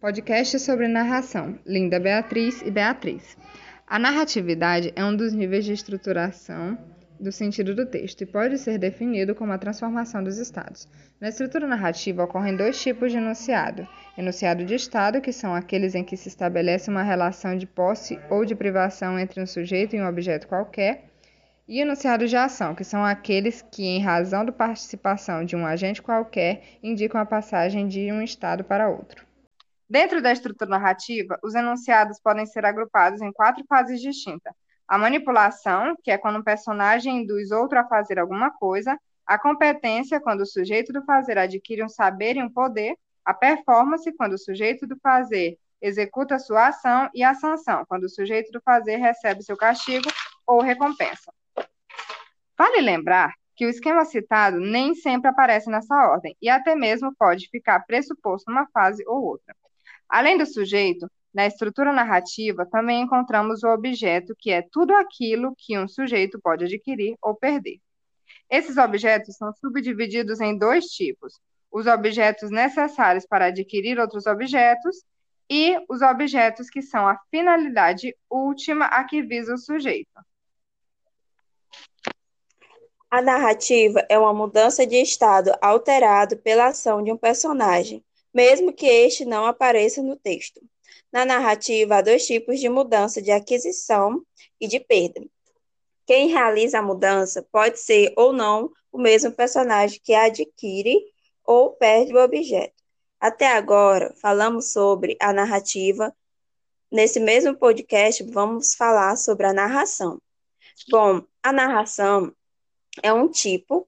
Podcast sobre narração. Linda Beatriz e Beatriz. A narratividade é um dos níveis de estruturação do sentido do texto e pode ser definido como a transformação dos estados. Na estrutura narrativa ocorrem dois tipos de enunciado: enunciado de estado, que são aqueles em que se estabelece uma relação de posse ou de privação entre um sujeito e um objeto qualquer, e enunciados de ação, que são aqueles que, em razão da participação de um agente qualquer, indicam a passagem de um estado para outro. Dentro da estrutura narrativa, os enunciados podem ser agrupados em quatro fases distintas: a manipulação, que é quando um personagem induz outro a fazer alguma coisa, a competência, quando o sujeito do fazer adquire um saber e um poder, a performance, quando o sujeito do fazer executa sua ação, e a sanção, quando o sujeito do fazer recebe seu castigo ou recompensa. Vale lembrar que o esquema citado nem sempre aparece nessa ordem e até mesmo pode ficar pressuposto numa fase ou outra. Além do sujeito, na estrutura narrativa também encontramos o objeto, que é tudo aquilo que um sujeito pode adquirir ou perder. Esses objetos são subdivididos em dois tipos: os objetos necessários para adquirir outros objetos e os objetos que são a finalidade última a que visa o sujeito. A narrativa é uma mudança de estado alterado pela ação de um personagem, mesmo que este não apareça no texto. Na narrativa, há dois tipos de mudança de aquisição e de perda. Quem realiza a mudança pode ser ou não o mesmo personagem que adquire ou perde o objeto. Até agora, falamos sobre a narrativa. Nesse mesmo podcast, vamos falar sobre a narração. Bom, a narração é um tipo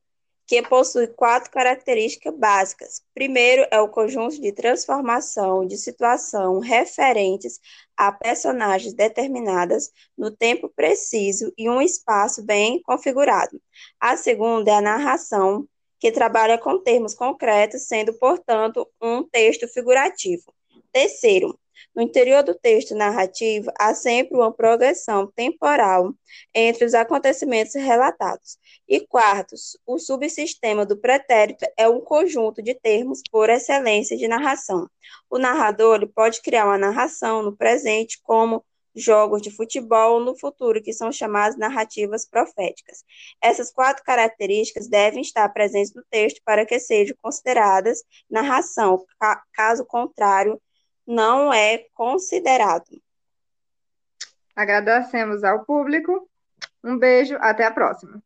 que possui quatro características básicas. Primeiro é o conjunto de transformação de situação referentes a personagens determinadas no tempo preciso e um espaço bem configurado. A segunda é a narração, que trabalha com termos concretos, sendo, portanto, um texto figurativo. Terceiro, no interior do texto narrativo, há sempre uma progressão temporal entre os acontecimentos relatados. E quarto, o subsistema do pretérito é um conjunto de termos por excelência de narração. O narrador pode criar uma narração no presente, como jogos de futebol no futuro, que são chamadas narrativas proféticas. Essas quatro características devem estar presentes no texto para que sejam consideradas narração, caso contrário, não é considerado. Agradecemos ao público. Um beijo, até a próxima.